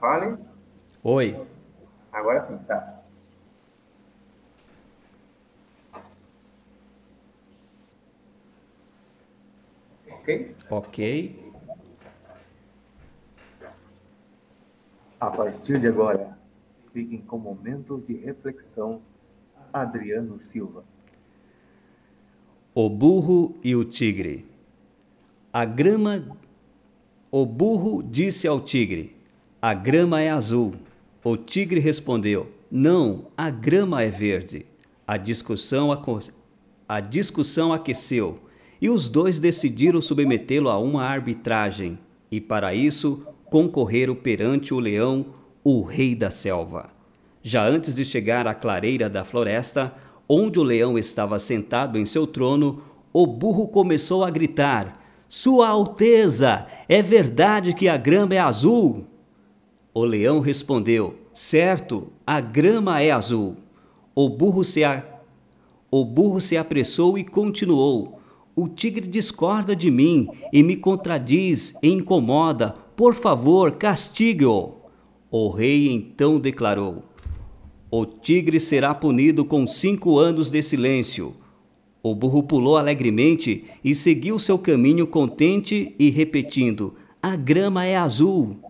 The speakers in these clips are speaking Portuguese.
Fale. Oi. Agora sim, tá. Ok? Ok. A partir de agora, fiquem com momentos de reflexão. Adriano Silva. O burro e o tigre. A grama. O burro disse ao tigre: A grama é azul. O tigre respondeu: Não, a grama é verde. A discussão, aco... a discussão aqueceu e os dois decidiram submetê-lo a uma arbitragem e, para isso, concorreram perante o leão, o rei da selva. Já antes de chegar à clareira da floresta, onde o leão estava sentado em seu trono, o burro começou a gritar: Sua Alteza, é verdade que a grama é azul? O leão respondeu: Certo, a grama é azul. O burro se, a... o burro se apressou e continuou: O tigre discorda de mim e me contradiz e incomoda. Por favor, castigue-o. O rei então declarou: O tigre será punido com cinco anos de silêncio. O burro pulou alegremente e seguiu seu caminho contente e repetindo: A grama é azul.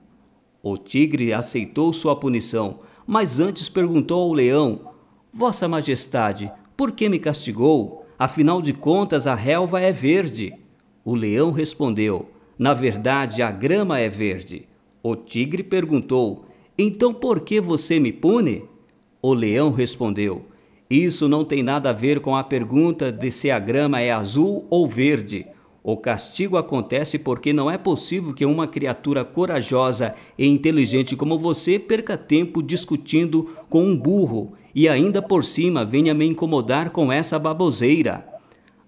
O tigre aceitou sua punição, mas antes perguntou ao leão: Vossa Majestade, por que me castigou? Afinal de contas, a relva é verde. O leão respondeu: Na verdade, a grama é verde. O tigre perguntou: Então por que você me pune? O leão respondeu: Isso não tem nada a ver com a pergunta de se a grama é azul ou verde. O castigo acontece porque não é possível que uma criatura corajosa e inteligente como você perca tempo discutindo com um burro e ainda por cima venha me incomodar com essa baboseira.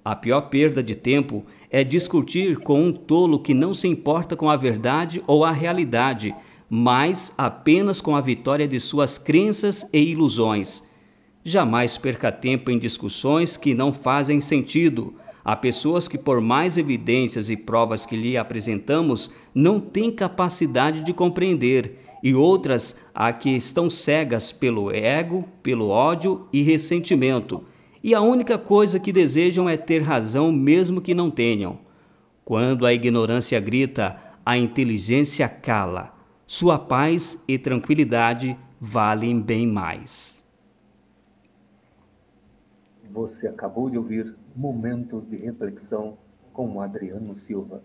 A pior perda de tempo é discutir com um tolo que não se importa com a verdade ou a realidade, mas apenas com a vitória de suas crenças e ilusões. Jamais perca tempo em discussões que não fazem sentido Há pessoas que, por mais evidências e provas que lhe apresentamos, não têm capacidade de compreender, e outras há que estão cegas pelo ego, pelo ódio e ressentimento, e a única coisa que desejam é ter razão, mesmo que não tenham. Quando a ignorância grita, a inteligência cala. Sua paz e tranquilidade valem bem mais. Você acabou de ouvir Momentos de Reflexão com Adriano Silva.